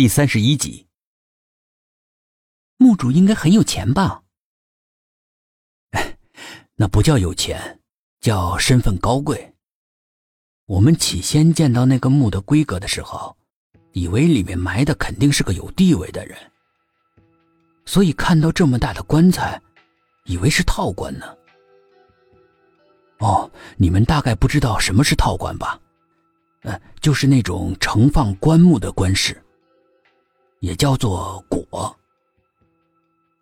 第三十一集。墓主应该很有钱吧？那不叫有钱，叫身份高贵。我们起先见到那个墓的规格的时候，以为里面埋的肯定是个有地位的人，所以看到这么大的棺材，以为是套棺呢。哦，你们大概不知道什么是套棺吧？呃，就是那种盛放棺木的棺室，也叫做椁。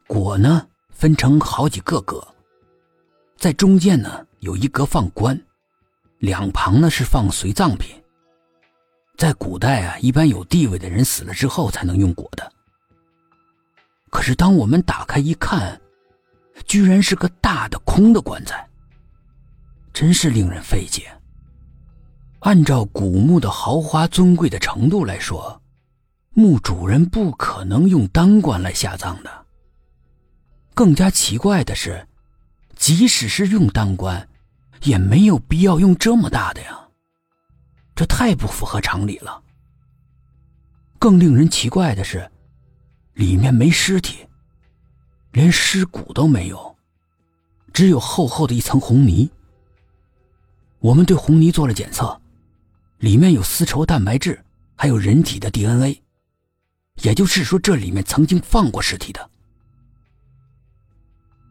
椁呢，分成好几个格。在中间呢有一格放棺，两旁呢是放随葬品。在古代啊，一般有地位的人死了之后才能用椁的。可是当我们打开一看，居然是个大的空的棺材，真是令人费解。按照古墓的豪华尊贵的程度来说，墓主人不可能用单棺来下葬的。更加奇怪的是。即使是用当官，也没有必要用这么大的呀。这太不符合常理了。更令人奇怪的是，里面没尸体，连尸骨都没有，只有厚厚的一层红泥。我们对红泥做了检测，里面有丝绸蛋白质，还有人体的 DNA，也就是说，这里面曾经放过尸体的。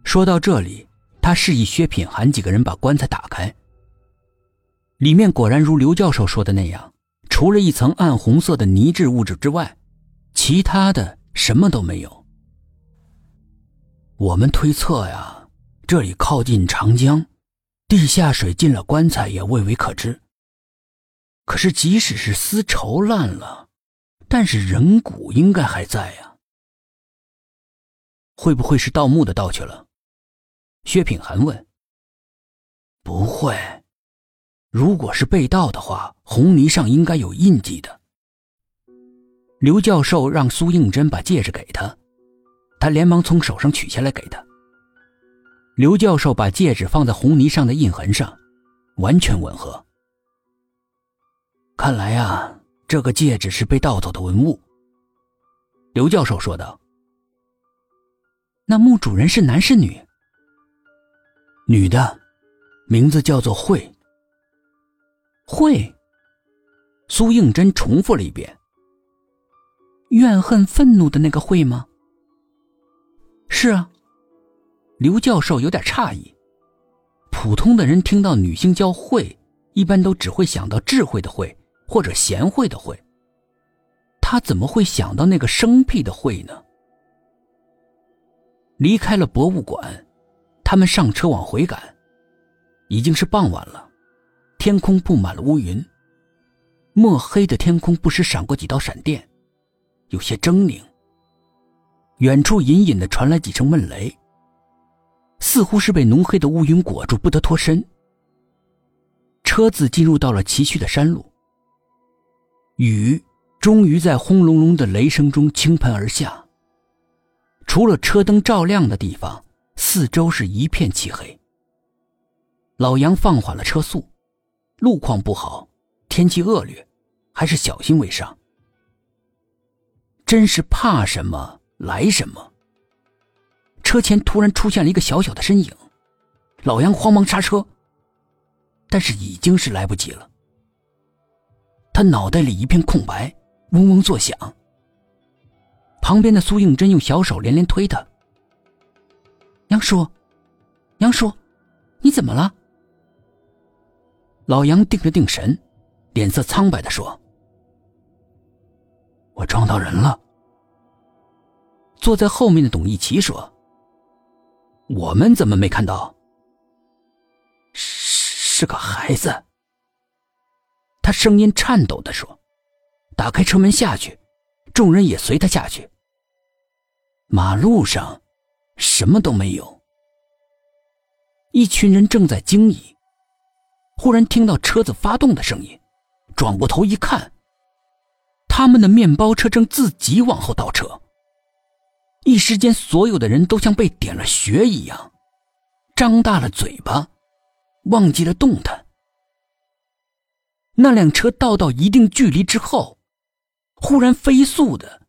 说到这里。他示意薛品涵几个人把棺材打开，里面果然如刘教授说的那样，除了一层暗红色的泥质物质之外，其他的什么都没有。我们推测呀，这里靠近长江，地下水进了棺材也未为可知。可是即使是丝绸烂了，但是人骨应该还在呀，会不会是盗墓的盗去了？薛品涵问：“不会，如果是被盗的话，红泥上应该有印记的。”刘教授让苏应真把戒指给他，他连忙从手上取下来给他。刘教授把戒指放在红泥上的印痕上，完全吻合。看来呀，这个戒指是被盗走的文物。刘教授说道：“那墓主人是男是女？”女的，名字叫做慧。慧。苏应真重复了一遍。怨恨、愤怒的那个慧吗？是啊。刘教授有点诧异。普通的人听到女性叫慧，一般都只会想到智慧的慧或者贤惠的惠。他怎么会想到那个生僻的慧呢？离开了博物馆。他们上车往回赶，已经是傍晚了，天空布满了乌云，墨黑的天空不时闪过几道闪电，有些狰狞。远处隐隐的传来几声闷雷，似乎是被浓黑的乌云裹住，不得脱身。车子进入到了崎岖的山路，雨终于在轰隆隆的雷声中倾盆而下，除了车灯照亮的地方。四周是一片漆黑。老杨放缓了车速，路况不好，天气恶劣，还是小心为上。真是怕什么来什么。车前突然出现了一个小小的身影，老杨慌忙刹车，但是已经是来不及了。他脑袋里一片空白，嗡嗡作响。旁边的苏应真用小手连连推他。杨叔，杨叔，你怎么了？老杨定了定神，脸色苍白的说：“我撞到人了。”坐在后面的董一奇说：“我们怎么没看到？”是个孩子。他声音颤抖的说：“打开车门下去，众人也随他下去。马路上。”什么都没有。一群人正在惊疑，忽然听到车子发动的声音，转过头一看，他们的面包车正自己往后倒车。一时间，所有的人都像被点了穴一样，张大了嘴巴，忘记了动弹。那辆车倒到一定距离之后，忽然飞速的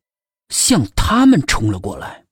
向他们冲了过来。